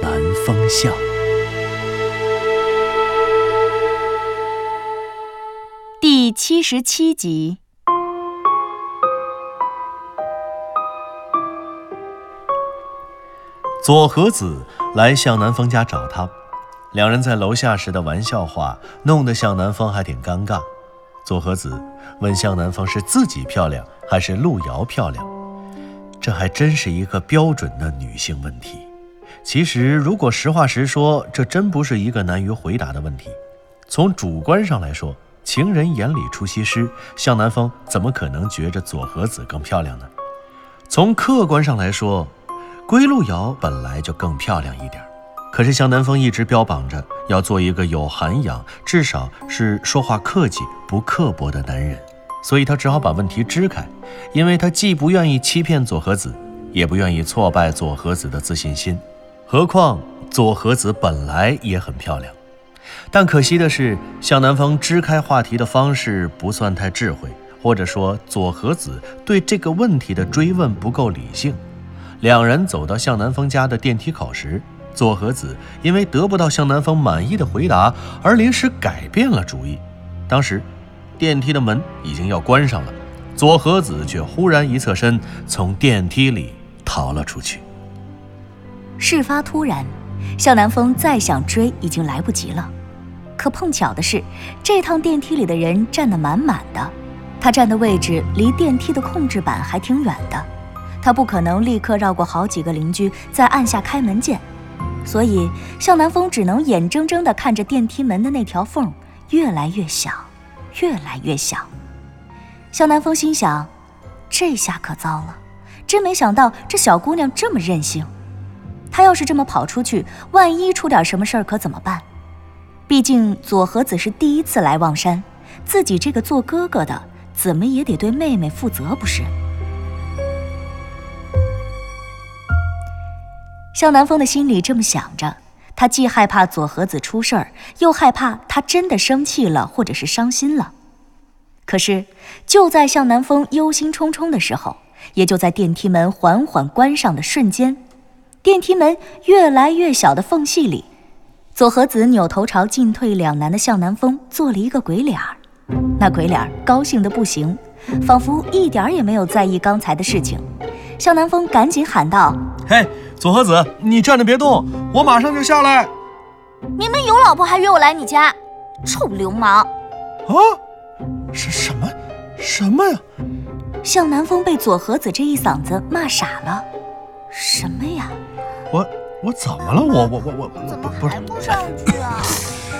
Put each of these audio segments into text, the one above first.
南风向》第七十七集。左和子来向南风家找他，两人在楼下时的玩笑话，弄得向南风还挺尴尬。左和子问向南风是自己漂亮还是路遥漂亮，这还真是一个标准的女性问题。其实，如果实话实说，这真不是一个难于回答的问题。从主观上来说，情人眼里出西施，向南风怎么可能觉着左和子更漂亮呢？从客观上来说，归路遥本来就更漂亮一点，可是向南风一直标榜着要做一个有涵养，至少是说话客气、不刻薄的男人，所以他只好把问题支开，因为他既不愿意欺骗左和子，也不愿意挫败左和子的自信心。何况左和子本来也很漂亮，但可惜的是，向南风支开话题的方式不算太智慧，或者说左和子对这个问题的追问不够理性。两人走到向南风家的电梯口时，左和子因为得不到向南风满意的回答而临时改变了主意。当时，电梯的门已经要关上了，左和子却忽然一侧身从电梯里逃了出去。事发突然，向南风再想追已经来不及了。可碰巧的是，这趟电梯里的人站得满满的，他站的位置离电梯的控制板还挺远的，他不可能立刻绕过好几个邻居再按下开门键，所以向南风只能眼睁睁地看着电梯门的那条缝越来越小，越来越小。向南风心想：这下可糟了，真没想到这小姑娘这么任性。他要是这么跑出去，万一出点什么事儿，可怎么办？毕竟左和子是第一次来望山，自己这个做哥哥的，怎么也得对妹妹负责，不是？向南风的心里这么想着，他既害怕左和子出事儿，又害怕他真的生气了，或者是伤心了。可是，就在向南风忧心忡忡的时候，也就在电梯门缓缓关上的瞬间。电梯门越来越小的缝隙里，左和子扭头朝进退两难的向南风做了一个鬼脸儿，那鬼脸儿高兴的不行，仿佛一点儿也没有在意刚才的事情。向南风赶紧喊道：“嘿，左和子，你站着别动，我马上就下来。”明明有老婆还约我来你家，臭流氓！啊，是什么？什么呀？向南风被左和子这一嗓子骂傻了。什么呀？我我怎么了？我我我我怎么还不上去啊？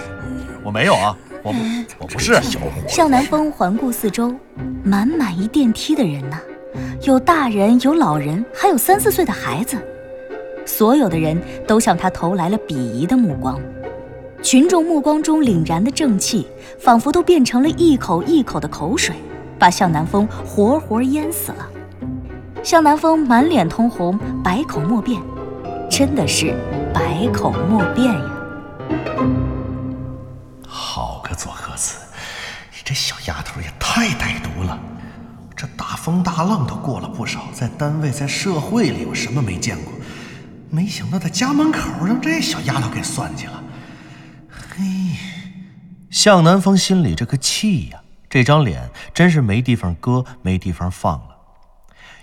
我没有啊，我我不是。向南风环顾四周，满满一电梯的人呢，有大人，有老人，还有三四岁的孩子。所有的人都向他投来了鄙夷的目光，群众目光中凛然的正气，仿佛都变成了一口一口的口水，把向南风活活淹死了。向南风满脸通红，百口莫辩，真的是百口莫辩呀！好个左和子，你这小丫头也太歹毒了！这大风大浪都过了不少，在单位、在社会里，我什么没见过？没想到在家门口让这小丫头给算计了。嘿，向南风心里这个气呀，这张脸真是没地方搁，没地方放了。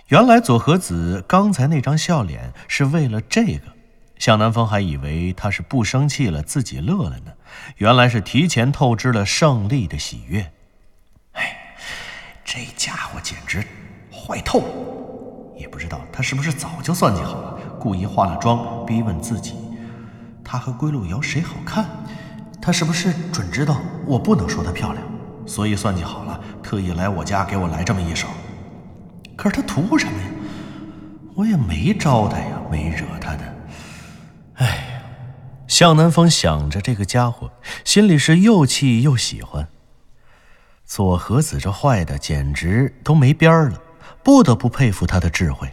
原来左和子刚才那张笑脸是为了这个，向南风还以为他是不生气了，自己乐了呢。原来是提前透支了胜利的喜悦。哎，这家伙简直坏透了！也不知道他是不是早就算计好了，故意化了妆逼问自己，他和归路遥谁好看？他是不是准知道我不能说她漂亮，所以算计好了，特意来我家给我来这么一手？可是他图什么呀？我也没招他呀，没惹他的。哎，向南风想着这个家伙，心里是又气又喜欢。左和子这坏的简直都没边儿了，不得不佩服他的智慧。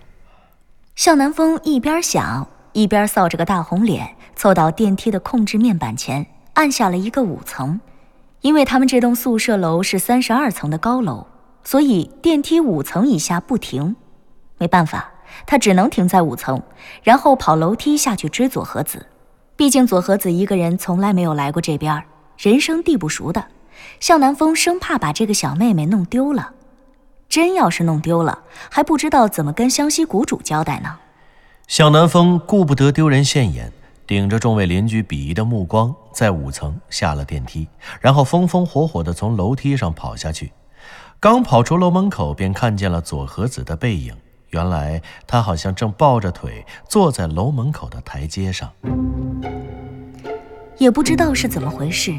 向南风一边想，一边臊着个大红脸，凑到电梯的控制面板前，按下了一个五层。因为他们这栋宿舍楼是三十二层的高楼，所以电梯五层以下不停。没办法，他只能停在五层，然后跑楼梯下去追佐和子。毕竟佐和子一个人从来没有来过这边，人生地不熟的。向南风生怕把这个小妹妹弄丢了，真要是弄丢了，还不知道怎么跟湘西谷主交代呢。向南风顾不得丢人现眼，顶着众位邻居鄙夷的目光，在五层下了电梯，然后风风火火地从楼梯上跑下去。刚跑出楼门口，便看见了左和子的背影。原来他好像正抱着腿坐在楼门口的台阶上，也不知道是怎么回事。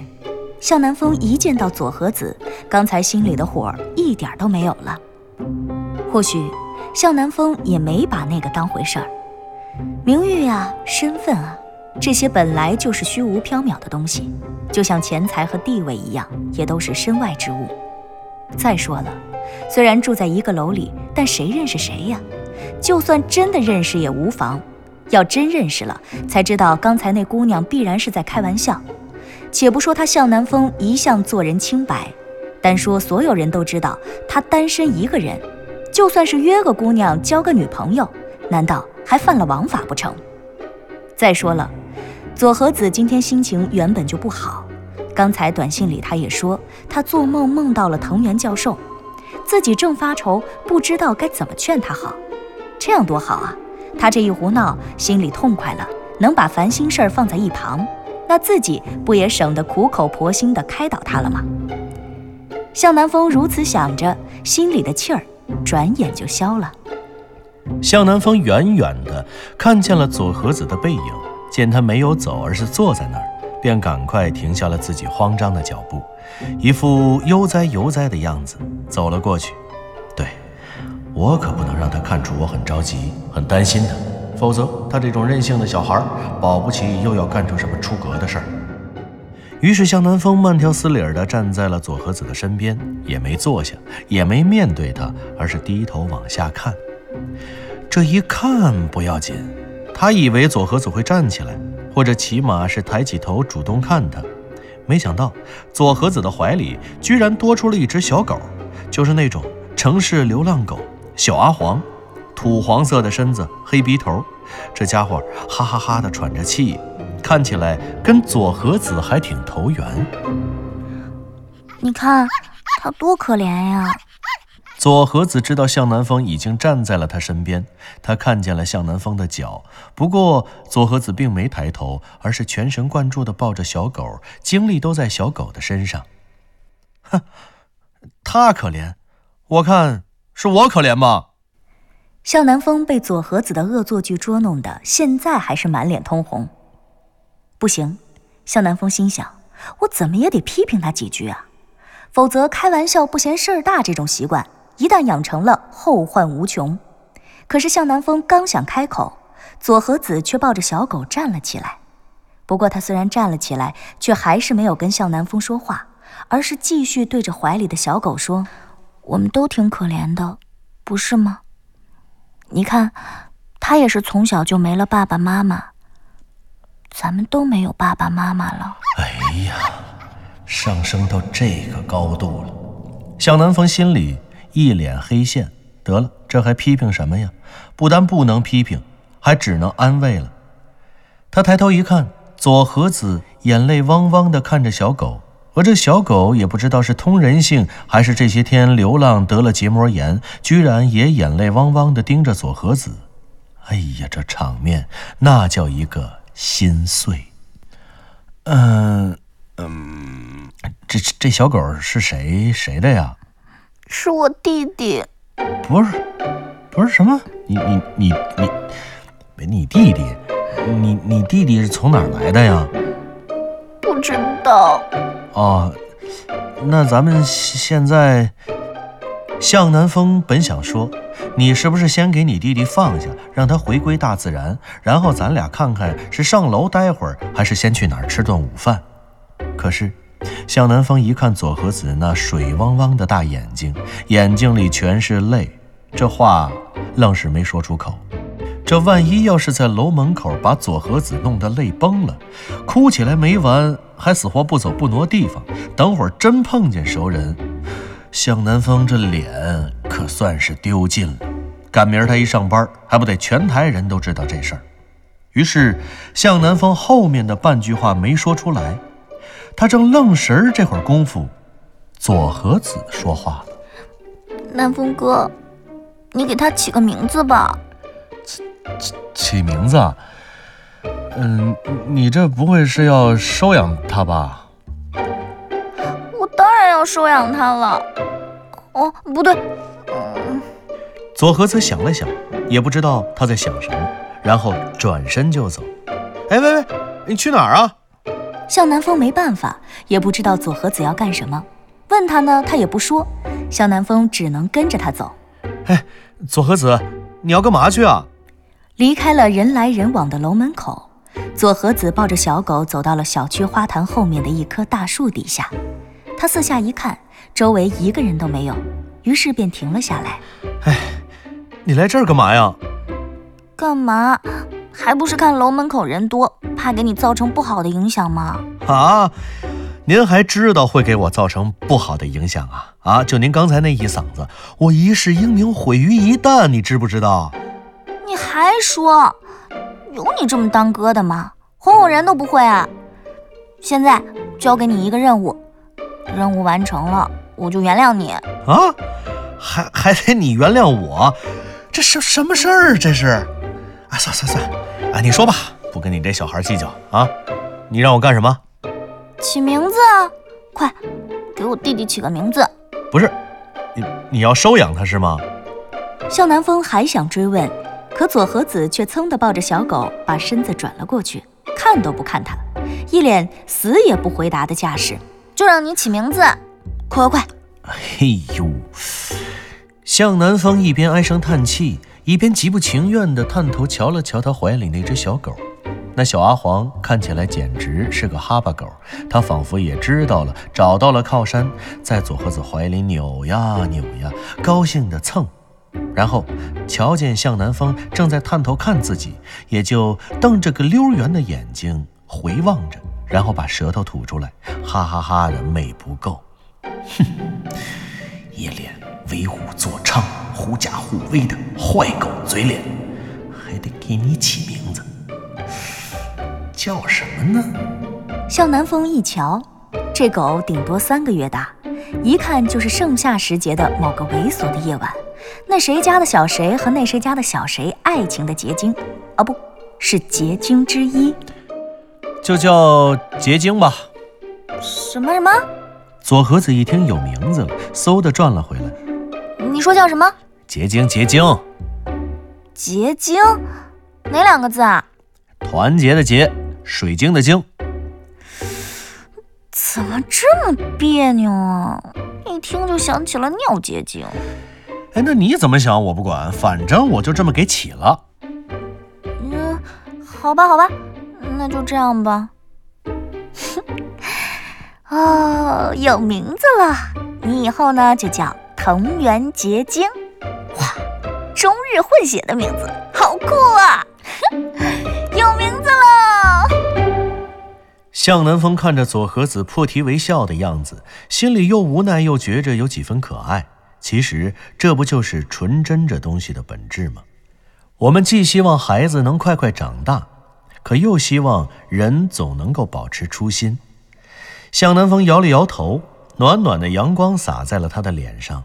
向南风一见到左和子，刚才心里的火一点都没有了。或许向南风也没把那个当回事儿。名誉啊，身份啊，这些本来就是虚无缥缈的东西，就像钱财和地位一样，也都是身外之物。再说了，虽然住在一个楼里，但谁认识谁呀？就算真的认识也无妨。要真认识了，才知道刚才那姑娘必然是在开玩笑。且不说他向南风一向做人清白，单说所有人都知道他单身一个人，就算是约个姑娘交个女朋友，难道还犯了王法不成？再说了，左和子今天心情原本就不好，刚才短信里他也说他做梦梦到了藤原教授，自己正发愁，不知道该怎么劝他好。这样多好啊！他这一胡闹，心里痛快了，能把烦心事儿放在一旁。那自己不也省得苦口婆心地开导他了吗？向南风如此想着，心里的气儿转眼就消了。向南风远远地看见了左和子的背影，见他没有走，而是坐在那儿，便赶快停下了自己慌张的脚步，一副悠哉悠哉的样子，走了过去。对，我可不能让他看出我很着急、很担心他。否则，他这种任性的小孩，保不齐又要干出什么出格的事儿。于是，向南风慢条斯理地站在了佐和子的身边，也没坐下，也没面对他，而是低头往下看。这一看不要紧，他以为佐和子会站起来，或者起码是抬起头主动看他。没想到，佐和子的怀里居然多出了一只小狗，就是那种城市流浪狗小阿黄。土黄色的身子，黑鼻头，这家伙哈哈哈的喘着气，看起来跟佐和子还挺投缘。你看他多可怜呀！左和子知道向南风已经站在了他身边，他看见了向南风的脚，不过左和子并没抬头，而是全神贯注地抱着小狗，精力都在小狗的身上。哼，他可怜，我看是我可怜吧。向南风被左和子的恶作剧捉弄的，现在还是满脸通红。不行，向南风心想，我怎么也得批评他几句啊，否则开玩笑不嫌事儿大这种习惯，一旦养成了，后患无穷。可是向南风刚想开口，左和子却抱着小狗站了起来。不过他虽然站了起来，却还是没有跟向南风说话，而是继续对着怀里的小狗说：“我们都挺可怜的，不是吗？”你看，他也是从小就没了爸爸妈妈。咱们都没有爸爸妈妈了。哎呀，上升到这个高度了，向南风心里一脸黑线。得了，这还批评什么呀？不但不能批评，还只能安慰了。他抬头一看，左和子眼泪汪汪地看着小狗。而这小狗也不知道是通人性，还是这些天流浪得了结膜炎，居然也眼泪汪汪地盯着佐和子。哎呀，这场面那叫一个心碎。嗯嗯，这这小狗是谁谁的呀？是我弟弟。不是，不是什么？你你你你，没你弟弟？你你弟弟是从哪儿来的呀？不知道。哦，那咱们现在向南风本想说：“你是不是先给你弟弟放下，让他回归大自然，然后咱俩看看是上楼待会儿，还是先去哪儿吃顿午饭？”可是，向南风一看左和子那水汪汪的大眼睛，眼睛里全是泪，这话愣是没说出口。这万一要是在楼门口把左和子弄得泪崩了，哭起来没完，还死活不走不挪地方，等会儿真碰见熟人。向南风这脸可算是丢尽了，赶明儿他一上班，还不得全台人都知道这事儿？于是向南风后面的半句话没说出来，他正愣神儿，这会儿功夫，左和子说话了：“南风哥，你给他起个名字吧。起起起名字？嗯，你这不会是要收养他吧？”我当然要收养他了，哦，不对，嗯。左和子想了想，也不知道他在想什么，然后转身就走。哎，喂喂，你去哪儿啊？向南风没办法，也不知道左和子要干什么，问他呢，他也不说。向南风只能跟着他走。哎，左和子，你要干嘛去啊？离开了人来人往的楼门口，左和子抱着小狗走到了小区花坛后面的一棵大树底下。他四下一看，周围一个人都没有，于是便停了下来。哎，你来这儿干嘛呀？干嘛？还不是看楼门口人多，怕给你造成不好的影响吗？啊，您还知道会给我造成不好的影响啊？啊，就您刚才那一嗓子，我一世英名毁于一旦，你知不知道？你还说，有你这么当哥的吗？哄哄人都不会啊？现在交给你一个任务。任务完成了，我就原谅你啊！还还得你原谅我？这什什么事儿？这是？啊，算算算，啊，你说吧，不跟你这小孩计较啊！你让我干什么？起名字啊！快，给我弟弟起个名字。不是，你你要收养他是吗？向南风还想追问，可左和子却噌的抱着小狗，把身子转了过去，看都不看他，一脸死也不回答的架势。就让你起名字，快快快！哎呦，向南风一边唉声叹气，一边极不情愿地探头瞧了瞧他怀里那只小狗。那小阿黄看起来简直是个哈巴狗，他仿佛也知道了，找到了靠山，在左和子怀里扭呀扭呀，高兴地蹭。然后瞧见向南风正在探头看自己，也就瞪着个溜圆的眼睛回望着。然后把舌头吐出来，哈哈哈的美不够，哼，一脸为虎作伥、狐假虎威的坏狗嘴脸，还得给你起名字，叫什么呢？向南风一瞧，这狗顶多三个月大，一看就是盛夏时节的某个猥琐的夜晚，那谁家的小谁和那谁家的小谁爱情的结晶，啊，不是结晶之一。就叫结晶吧。什么什么？左和子一听有名字了，嗖的转了回来。你说叫什么？结晶，结晶。结晶？哪两个字啊？团结的结，水晶的晶。怎么这么别扭啊？一听就想起了尿结晶。哎，那你怎么想我不管，反正我就这么给起了。嗯，好吧，好吧。那就这样吧。哦，有名字了，你以后呢就叫藤原结晶。哇，中日混血的名字，好酷啊！有名字了。向南风看着左和子破涕为笑的样子，心里又无奈又觉着有几分可爱。其实这不就是纯真这东西的本质吗？我们既希望孩子能快快长大。可又希望人总能够保持初心。向南风摇了摇头，暖暖的阳光洒在了他的脸上，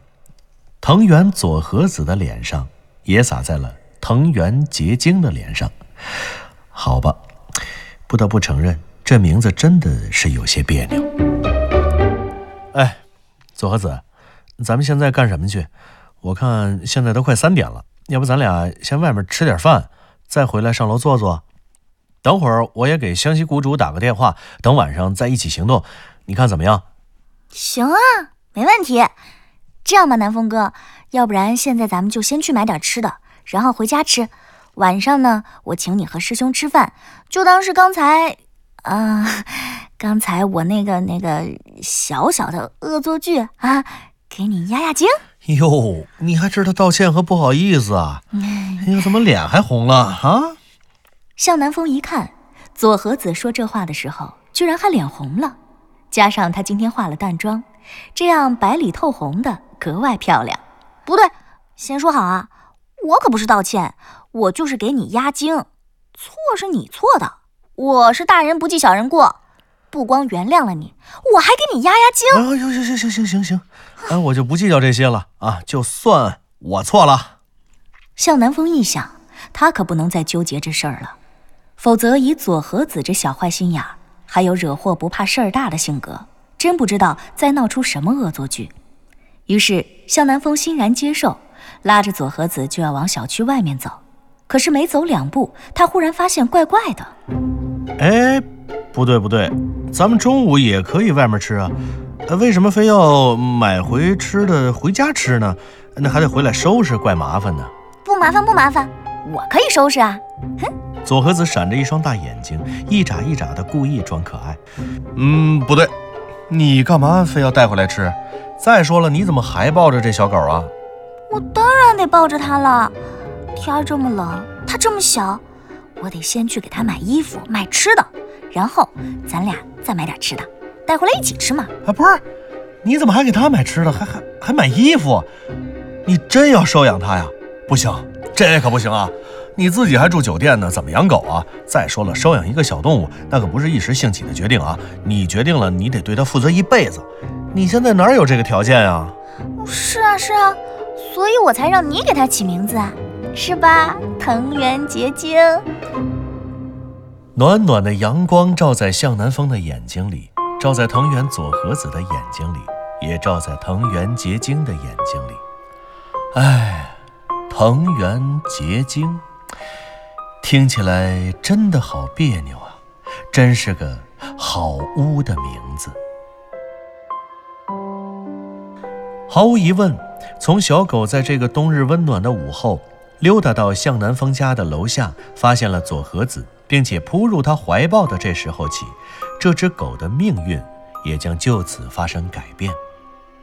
藤原佐和子的脸上也洒在了藤原结晶的脸上。好吧，不得不承认，这名字真的是有些别扭。哎，佐和子，咱们现在干什么去？我看现在都快三点了，要不咱俩先外面吃点饭，再回来上楼坐坐。等会儿我也给湘西谷主打个电话，等晚上再一起行动，你看怎么样？行啊，没问题。这样吧，南风哥，要不然现在咱们就先去买点吃的，然后回家吃。晚上呢，我请你和师兄吃饭，就当是刚才，啊，刚才我那个那个小小的恶作剧啊，给你压压惊。哟，你还知道道歉和不好意思啊？哎呀，怎么脸还红了啊？向南风一看，左和子说这话的时候，居然还脸红了，加上她今天化了淡妆，这样白里透红的，格外漂亮。不对，先说好啊，我可不是道歉，我就是给你压惊，错是你错的，我是大人不计小人过。不光原谅了你，我还给你压压惊。啊，行行行行行行行，哎，我就不计较这些了啊，就算我错了。向南风一想，他可不能再纠结这事儿了，否则以左和子这小坏心眼儿，还有惹祸不怕事儿大的性格，真不知道再闹出什么恶作剧。于是向南风欣然接受，拉着左和子就要往小区外面走。可是没走两步，他忽然发现怪怪的。哎，不对不对。咱们中午也可以外面吃啊，为什么非要买回吃的回家吃呢？那还得回来收拾，怪麻烦的。不麻烦不麻烦，我可以收拾啊。哼！左和子闪着一双大眼睛，一眨一眨的，故意装可爱。嗯，不对，你干嘛非要带回来吃？再说了，你怎么还抱着这小狗啊？我当然得抱着它了。天这么冷，它这么小，我得先去给它买衣服、买吃的。然后咱俩再买点吃的，带回来一起吃嘛。啊，不是，你怎么还给它买吃的，还还还买衣服？你真要收养它呀？不行，这可不行啊！你自己还住酒店呢，怎么养狗啊？再说了，收养一个小动物，那可不是一时兴起的决定啊！你决定了，你得对它负责一辈子。你现在哪有这个条件啊？是啊，是啊，所以我才让你给它起名字啊，是吧？藤原结晶。暖暖的阳光照在向南风的眼睛里，照在藤原佐和子的眼睛里，也照在藤原结晶的眼睛里。唉，藤原结晶，听起来真的好别扭啊！真是个好污的名字。毫无疑问，从小狗在这个冬日温暖的午后溜达到向南风家的楼下，发现了佐和子。并且扑入他怀抱的这时候起，这只狗的命运也将就此发生改变。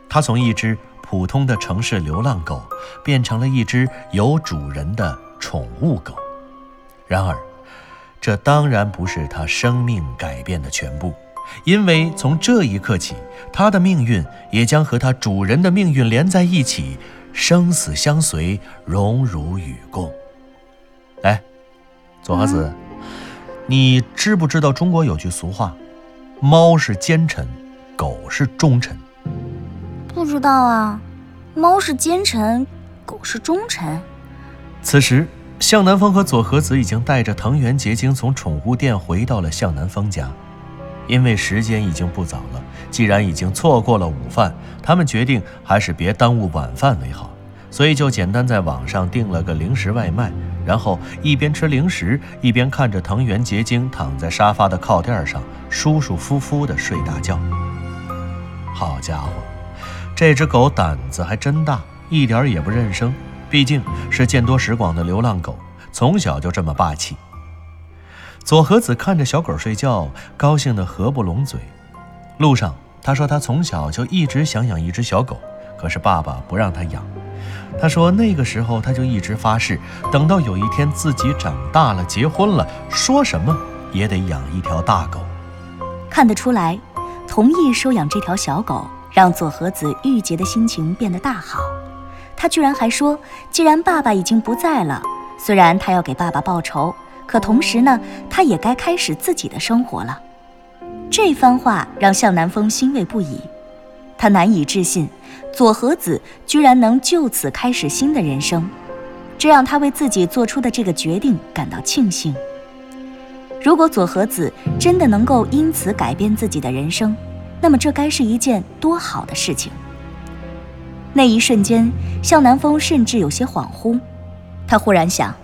它从一只普通的城市流浪狗，变成了一只有主人的宠物狗。然而，这当然不是它生命改变的全部，因为从这一刻起，它的命运也将和它主人的命运连在一起，生死相随，荣辱与共。来，左和子。你知不知道中国有句俗话，猫是奸臣，狗是忠臣？不知道啊，猫是奸臣，狗是忠臣。此时，向南风和左和子已经带着藤原结晶从宠物店回到了向南风家，因为时间已经不早了，既然已经错过了午饭，他们决定还是别耽误晚饭为好。所以就简单在网上订了个零食外卖，然后一边吃零食，一边看着藤原结晶躺在沙发的靠垫上舒舒服服的睡大觉。好家伙，这只狗胆子还真大，一点也不认生。毕竟是见多识广的流浪狗，从小就这么霸气。佐和子看着小狗睡觉，高兴得合不拢嘴。路上他说他从小就一直想养一只小狗，可是爸爸不让他养。他说：“那个时候，他就一直发誓，等到有一天自己长大了、结婚了，说什么也得养一条大狗。”看得出来，同意收养这条小狗，让佐和子郁结的心情变得大好。他居然还说：“既然爸爸已经不在了，虽然他要给爸爸报仇，可同时呢，他也该开始自己的生活了。”这番话让向南风欣慰不已，他难以置信。左和子居然能就此开始新的人生，这让他为自己做出的这个决定感到庆幸。如果左和子真的能够因此改变自己的人生，那么这该是一件多好的事情。那一瞬间，向南风甚至有些恍惚，他忽然想，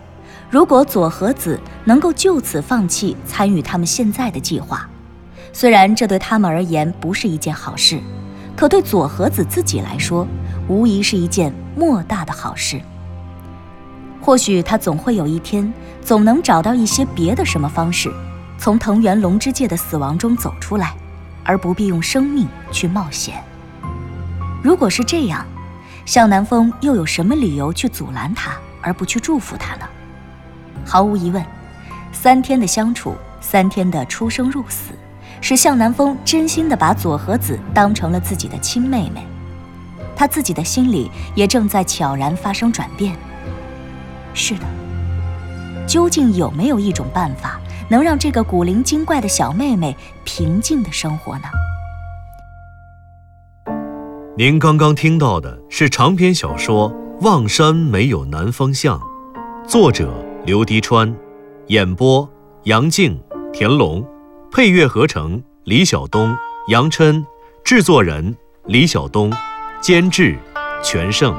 如果佐和子能够就此放弃参与他们现在的计划，虽然这对他们而言不是一件好事。可对佐和子自己来说，无疑是一件莫大的好事。或许他总会有一天，总能找到一些别的什么方式，从藤原龙之介的死亡中走出来，而不必用生命去冒险。如果是这样，向南风又有什么理由去阻拦他，而不去祝福他呢？毫无疑问，三天的相处，三天的出生入死，使向南风真心的把左和子当成了自己的亲妹妹。他自己的心里也正在悄然发生转变。是的，究竟有没有一种办法，能让这个古灵精怪的小妹妹平静的生活呢？您刚刚听到的是长篇小说《望山没有南方向》，作者刘迪川，演播杨静、田龙，配乐合成李晓东、杨琛，制作人李晓东，监制全胜。